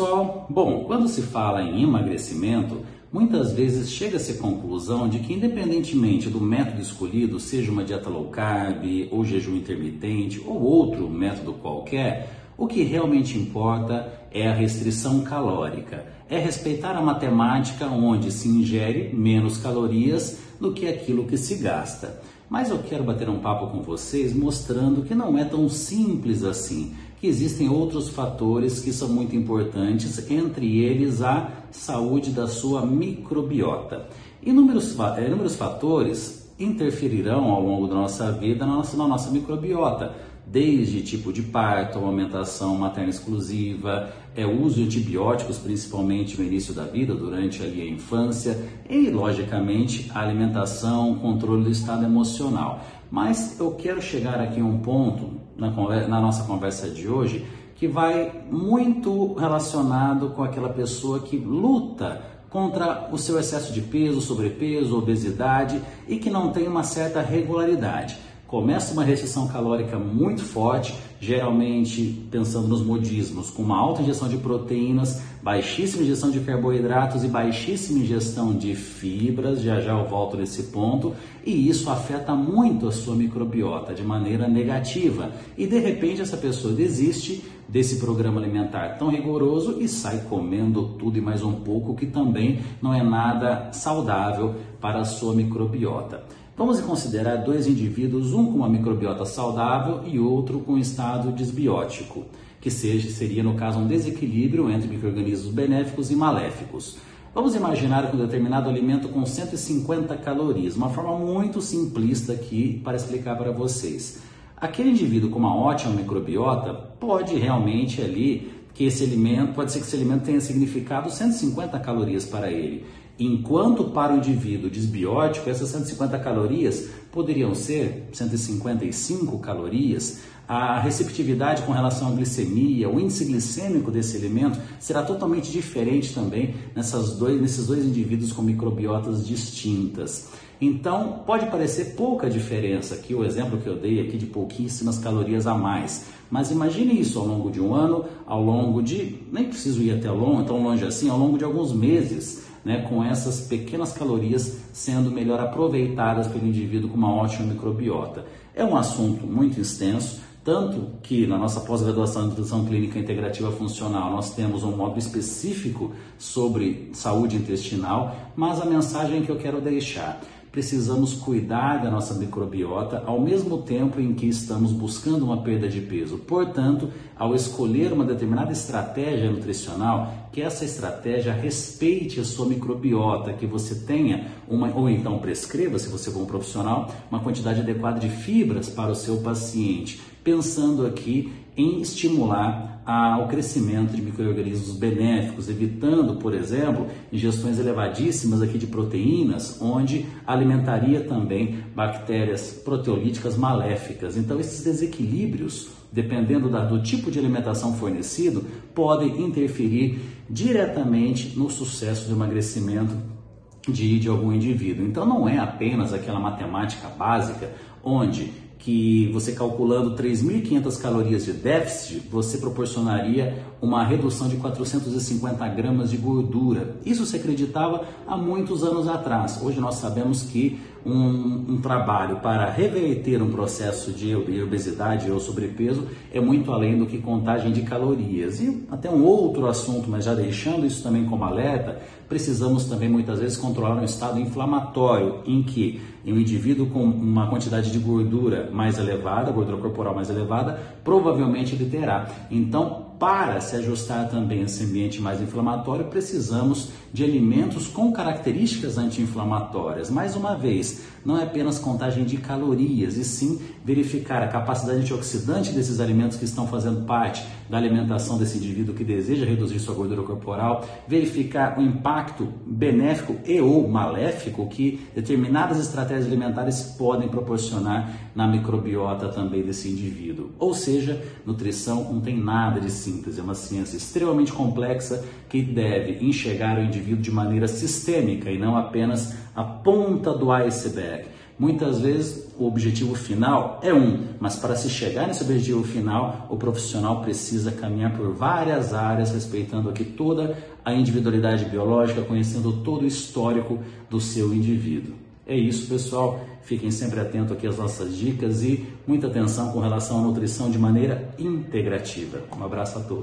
pessoal, bom, quando se fala em emagrecimento, muitas vezes chega-se à conclusão de que, independentemente do método escolhido, seja uma dieta low carb, ou jejum intermitente, ou outro método qualquer, o que realmente importa é a restrição calórica, é respeitar a matemática onde se ingere menos calorias do que aquilo que se gasta. Mas eu quero bater um papo com vocês mostrando que não é tão simples assim, que existem outros fatores que são muito importantes, entre eles a saúde da sua microbiota. Inúmeros, inúmeros fatores interferirão ao longo da nossa vida na nossa, na nossa microbiota desde tipo de parto, amamentação materna exclusiva, é, uso de antibióticos, principalmente no início da vida, durante ali, a infância, e, logicamente, a alimentação, controle do estado emocional. Mas eu quero chegar aqui a um ponto na, na nossa conversa de hoje que vai muito relacionado com aquela pessoa que luta contra o seu excesso de peso, sobrepeso, obesidade e que não tem uma certa regularidade começa uma restrição calórica muito forte, geralmente pensando nos modismos, com uma alta ingestão de proteínas, baixíssima ingestão de carboidratos e baixíssima ingestão de fibras, já já eu volto nesse ponto, e isso afeta muito a sua microbiota de maneira negativa. E de repente essa pessoa desiste desse programa alimentar tão rigoroso e sai comendo tudo e mais um pouco, que também não é nada saudável para a sua microbiota. Vamos considerar dois indivíduos, um com uma microbiota saudável e outro com estado desbiótico, que seja, seria no caso um desequilíbrio entre microrganismos benéficos e maléficos. Vamos imaginar que um determinado alimento com 150 calorias, uma forma muito simplista aqui para explicar para vocês. Aquele indivíduo com uma ótima microbiota pode realmente ali que esse alimento, pode ser que esse alimento tenha significado 150 calorias para ele. Enquanto para o indivíduo desbiótico, essas 150 calorias poderiam ser 155 calorias, a receptividade com relação à glicemia, o índice glicêmico desse alimento será totalmente diferente também nessas dois, nesses dois indivíduos com microbiotas distintas. Então, pode parecer pouca diferença aqui, o exemplo que eu dei aqui de pouquíssimas calorias a mais. Mas imagine isso ao longo de um ano, ao longo de, nem preciso ir até longe, tão longe assim, ao longo de alguns meses né, com essas pequenas calorias sendo melhor aproveitadas pelo indivíduo com uma ótima microbiota. É um assunto muito extenso, tanto que na nossa pós-graduação em nutrição clínica integrativa funcional nós temos um módulo específico sobre saúde intestinal, mas a mensagem que eu quero deixar precisamos cuidar da nossa microbiota ao mesmo tempo em que estamos buscando uma perda de peso. Portanto, ao escolher uma determinada estratégia nutricional, que essa estratégia respeite a sua microbiota, que você tenha uma ou então prescreva, se você for um profissional, uma quantidade adequada de fibras para o seu paciente, pensando aqui em estimular ao crescimento de micro-organismos benéficos, evitando, por exemplo, ingestões elevadíssimas aqui de proteínas, onde alimentaria também bactérias proteolíticas maléficas. Então, esses desequilíbrios, dependendo do tipo de alimentação fornecido, podem interferir diretamente no sucesso do emagrecimento de, de algum indivíduo. Então, não é apenas aquela matemática básica onde que você calculando 3.500 calorias de déficit, você proporcionaria uma redução de 450 gramas de gordura. Isso se acreditava há muitos anos atrás. Hoje nós sabemos que um, um, trabalho para reverter um processo de obesidade ou sobrepeso é muito além do que contagem de calorias. E até um outro assunto, mas já deixando isso também como alerta, precisamos também muitas vezes controlar um estado inflamatório em que um indivíduo com uma quantidade de gordura mais elevada, gordura corporal mais elevada, provavelmente ele terá. Então, para se ajustar também a esse ambiente mais inflamatório, precisamos de alimentos com características anti-inflamatórias. Mais uma vez, não é apenas contagem de calorias, e sim verificar a capacidade antioxidante desses alimentos que estão fazendo parte da alimentação desse indivíduo que deseja reduzir sua gordura corporal, verificar o impacto benéfico e ou maléfico que determinadas estratégias alimentares podem proporcionar na microbiota também desse indivíduo. Ou seja, nutrição não tem nada de simples, é uma ciência extremamente complexa que deve enxergar o indivíduo de maneira sistêmica e não apenas a ponta do iceberg. Muitas vezes o objetivo final é um, mas para se chegar nesse objetivo final, o profissional precisa caminhar por várias áreas, respeitando aqui toda a individualidade biológica, conhecendo todo o histórico do seu indivíduo. É isso, pessoal. Fiquem sempre atentos aqui às nossas dicas e muita atenção com relação à nutrição de maneira integrativa. Um abraço a todos.